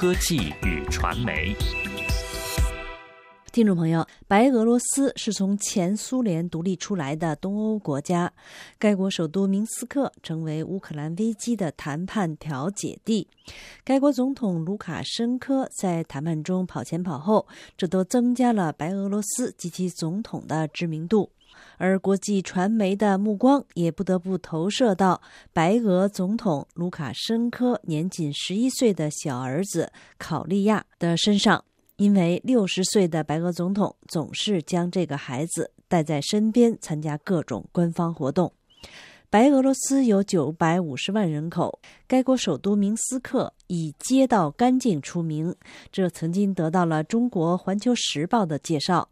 科技与传媒。听众朋友，白俄罗斯是从前苏联独立出来的东欧国家，该国首都明斯克成为乌克兰危机的谈判调解地。该国总统卢卡申科在谈判中跑前跑后，这都增加了白俄罗斯及其总统的知名度。而国际传媒的目光也不得不投射到白俄总统卢卡申科年仅十一岁的小儿子考利亚的身上，因为六十岁的白俄总统总是将这个孩子带在身边参加各种官方活动。白俄罗斯有九百五十万人口，该国首都明斯克以街道干净出名，这曾经得到了中国《环球时报》的介绍。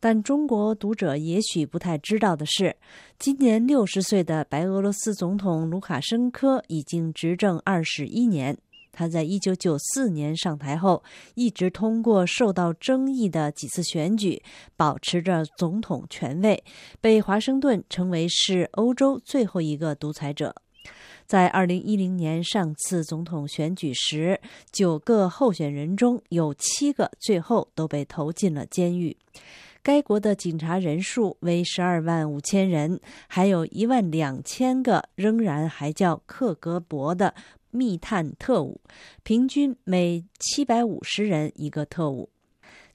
但中国读者也许不太知道的是，今年六十岁的白俄罗斯总统卢卡申科已经执政二十一年。他在一九九四年上台后，一直通过受到争议的几次选举，保持着总统权位，被华盛顿称为是欧洲最后一个独裁者。在二零一零年上次总统选举时，九个候选人中有七个最后都被投进了监狱。该国的警察人数为十二万五千人，还有一万两千个仍然还叫克格勃的密探特务，平均每七百五十人一个特务。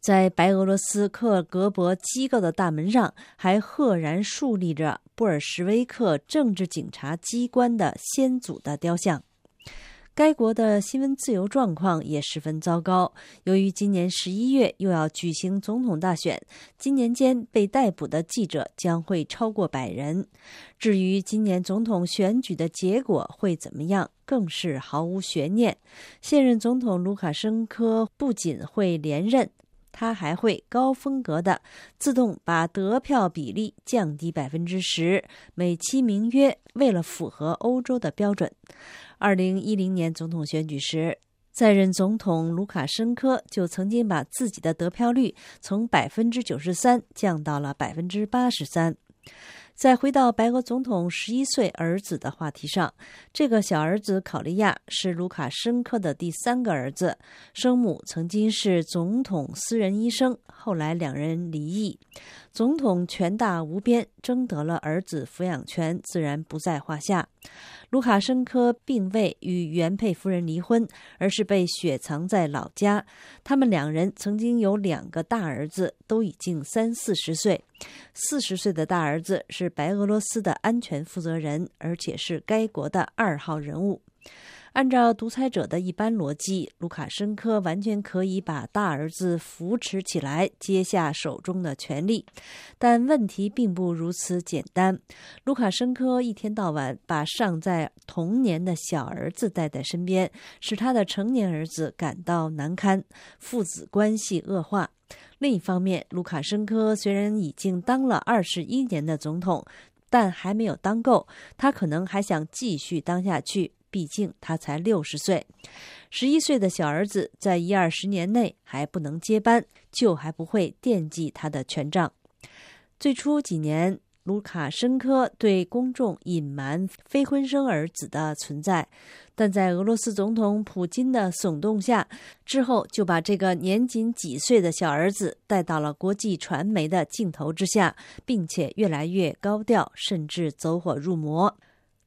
在白俄罗斯克格勃机构的大门上，还赫然竖立着布尔什维克政治警察机关的先祖的雕像。该国的新闻自由状况也十分糟糕。由于今年十一月又要举行总统大选，今年间被逮捕的记者将会超过百人。至于今年总统选举的结果会怎么样，更是毫无悬念。现任总统卢卡申科不仅会连任，他还会高风格的自动把得票比例降低百分之十，美其名曰为了符合欧洲的标准。二零一零年总统选举时，在任总统卢卡申科就曾经把自己的得票率从百分之九十三降到了百分之八十三。再回到白俄总统十一岁儿子的话题上，这个小儿子考利亚是卢卡申科的第三个儿子，生母曾经是总统私人医生，后来两人离异。总统权大无边，争得了儿子抚养权，自然不在话下。卢卡申科并未与原配夫人离婚，而是被雪藏在老家。他们两人曾经有两个大儿子，都已经三四十岁。四十岁的大儿子是白俄罗斯的安全负责人，而且是该国的二号人物。按照独裁者的一般逻辑，卢卡申科完全可以把大儿子扶持起来，接下手中的权力。但问题并不如此简单。卢卡申科一天到晚把尚在童年的小儿子带在身边，使他的成年儿子感到难堪，父子关系恶化。另一方面，卢卡申科虽然已经当了二十一年的总统，但还没有当够，他可能还想继续当下去。毕竟他才六十岁，十一岁的小儿子在一二十年内还不能接班，就还不会惦记他的权杖。最初几年，卢卡申科对公众隐瞒非婚生儿子的存在，但在俄罗斯总统普京的耸动下，之后就把这个年仅几岁的小儿子带到了国际传媒的镜头之下，并且越来越高调，甚至走火入魔。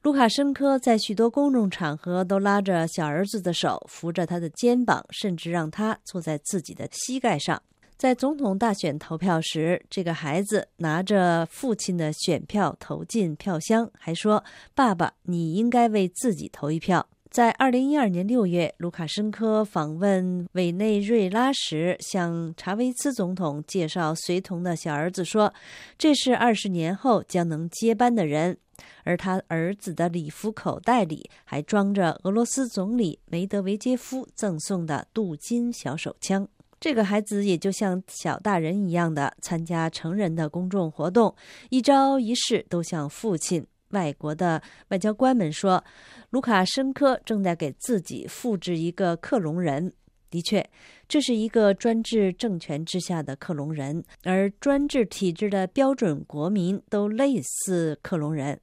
卢卡申科在许多公众场合都拉着小儿子的手，扶着他的肩膀，甚至让他坐在自己的膝盖上。在总统大选投票时，这个孩子拿着父亲的选票投进票箱，还说：“爸爸，你应该为自己投一票。”在二零一二年六月，卢卡申科访问委内瑞拉时，向查韦斯总统介绍随同的小儿子说：“这是二十年后将能接班的人。”而他儿子的礼服口袋里还装着俄罗斯总理梅德韦杰夫赠送的镀金小手枪。这个孩子也就像小大人一样的参加成人的公众活动，一招一式都像父亲。外国的外交官们说，卢卡申科正在给自己复制一个克隆人。的确，这是一个专制政权之下的克隆人，而专制体制的标准国民都类似克隆人。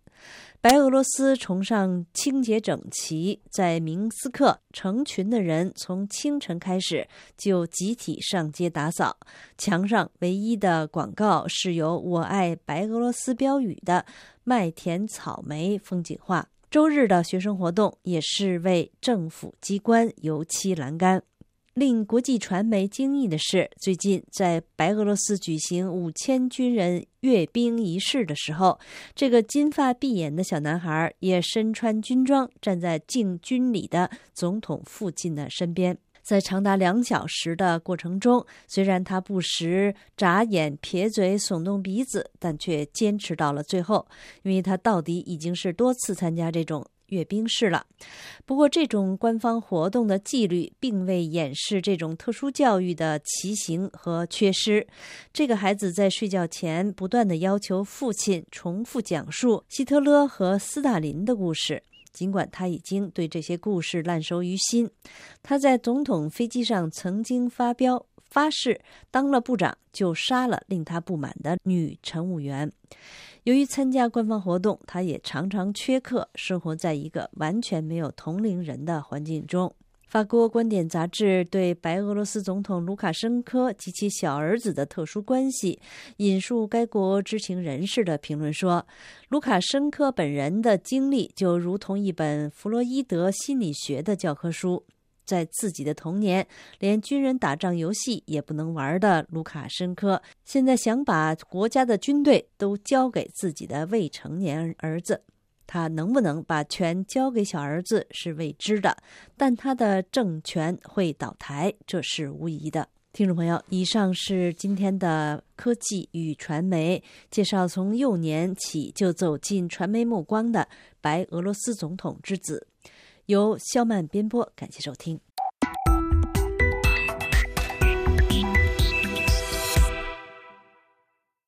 白俄罗斯崇尚清洁整齐，在明斯克，成群的人从清晨开始就集体上街打扫，墙上唯一的广告是由“我爱白俄罗斯”标语的麦田草莓风景画。周日的学生活动也是为政府机关油漆栏杆。令国际传媒惊异的是，最近在白俄罗斯举行五千军人阅兵仪式的时候，这个金发碧眼的小男孩也身穿军装，站在敬军礼的总统父亲的身边。在长达两小时的过程中，虽然他不时眨眼、撇嘴、耸动鼻子，但却坚持到了最后，因为他到底已经是多次参加这种。阅兵式了，不过这种官方活动的纪律并未掩饰这种特殊教育的奇形和缺失。这个孩子在睡觉前不断的要求父亲重复讲述希特勒和斯大林的故事，尽管他已经对这些故事烂熟于心。他在总统飞机上曾经发飙。发誓，当了部长就杀了令他不满的女乘务员。由于参加官方活动，他也常常缺课，生活在一个完全没有同龄人的环境中。法国观点杂志对白俄罗斯总统卢卡申科及其小儿子的特殊关系，引述该国知情人士的评论说：“卢卡申科本人的经历就如同一本弗洛伊德心理学的教科书。”在自己的童年，连军人打仗游戏也不能玩的卢卡申科，现在想把国家的军队都交给自己的未成年儿子。他能不能把权交给小儿子是未知的，但他的政权会倒台，这是无疑的。听众朋友，以上是今天的科技与传媒介绍，从幼年起就走进传媒目光的白俄罗斯总统之子。由肖曼编播，感谢收听。